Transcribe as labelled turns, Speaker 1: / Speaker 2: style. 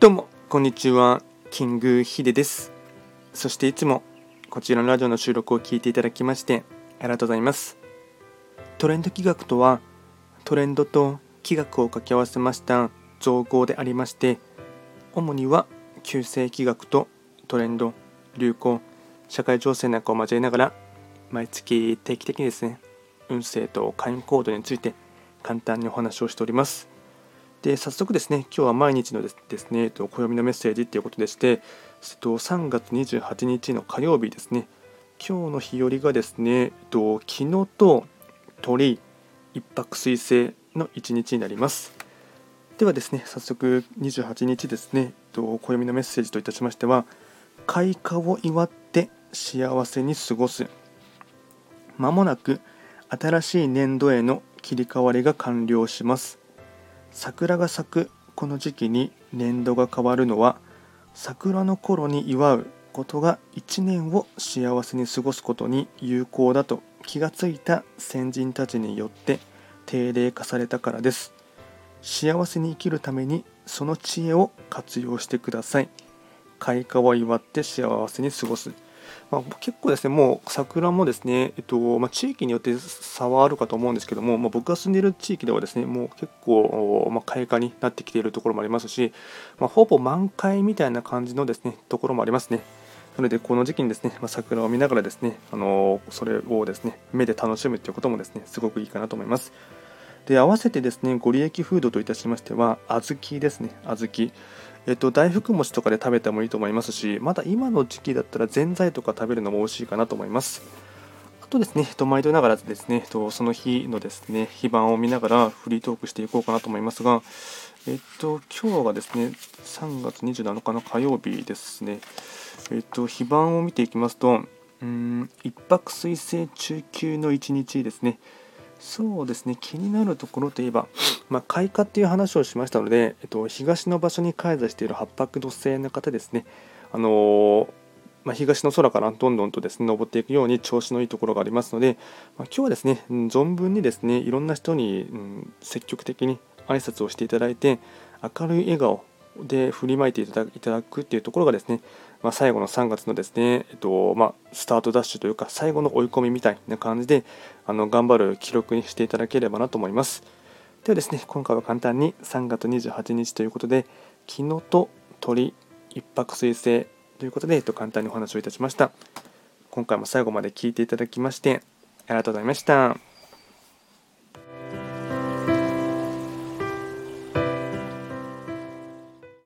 Speaker 1: どうもこんにちは、キングヒデです。そしていつもこちらのラジオの収録を聞いていただきましてありがとうございます。トレンド企画とは、トレンドと企画を掛け合わせました造語でありまして、主には旧世企画とトレンド、流行、社会情勢なんかを交えながら、毎月定期的にですね、運勢と会員行動について簡単にお話をしております。で早速ですね、今日は毎日のですね、えっと暦のメッセージということでして、えっと3月28日の火曜日ですね、今日の日和がですね、えっと昨日と鳥、一泊水星の一日になります。ではですね、早速28日ですね、と暦のメッセージといたしましては、開花を祝って幸せに過ごす。まもなく新しい年度への切り替わりが完了します。桜が咲くこの時期に年度が変わるのは桜の頃に祝うことが1年を幸せに過ごすことに有効だと気がついた先人たちによって定例化されたからです。幸せに生きるためにその知恵を活用してください。開花を祝って幸せに過ごす。まあ、結構ですね、もう桜もですね、えっとまあ、地域によって差はあるかと思うんですけども、まあ、僕が住んでいる地域ではですね、もう結構、ま、開花になってきているところもありますし、ま、ほぼ満開みたいな感じのですねところもありますね。なので、この時期にですね、ま、桜を見ながらですね、あのそれをですね、目で楽しむということもですね、すごくいいかなと思います。で、合わせてですね、ご利益フードといたしましては、小豆ですね、小豆。えっと、大福餅とかで食べてもいいと思いますし、まだ今の時期だったらぜんざいとか食べるのも美味しいかなと思います。あとですね、えっと、毎度ながらですね、えっと、その日のですね、非番を見ながらフリートークしていこうかなと思いますが、えっと、今日がですね、3月27日の火曜日ですね。えっと、非番を見ていきますと、うん、一泊水星中級の一日ですね。そうですね。気になるところといえば、まあ、開花っていう話をしましたので、えっと、東の場所に開座している八白土星の方ですね、あのー、まあ、東の空からどんどんとですね登っていくように調子のいいところがありますので、まあ、今日はですね、存分にですねいろんな人に、うん、積極的に挨拶をしていただいて明るい笑顔で振りまいていただくっていうところがですね、まあ、最後の3月のですね、えっとまあ、スタートダッシュというか最後の追い込みみたいな感じであの頑張る記録にしていただければなと思います。ではですね、今回は簡単に3月28日ということで、昨日と鳥一泊水星ということで、えっと、簡単にお話をいたしました。今回も最後まで聞いていただきまして、ありがとうございました。